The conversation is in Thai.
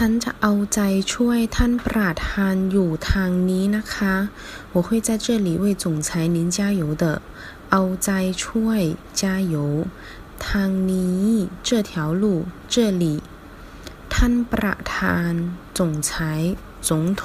ฉันจะเอาใจช่วยท่านประธานอยู่ทางนี้นะคะ我会在这里为总裁您加油的เอาใจช่วย加油ทางนี้这条路这里ท่านประธาน总裁总统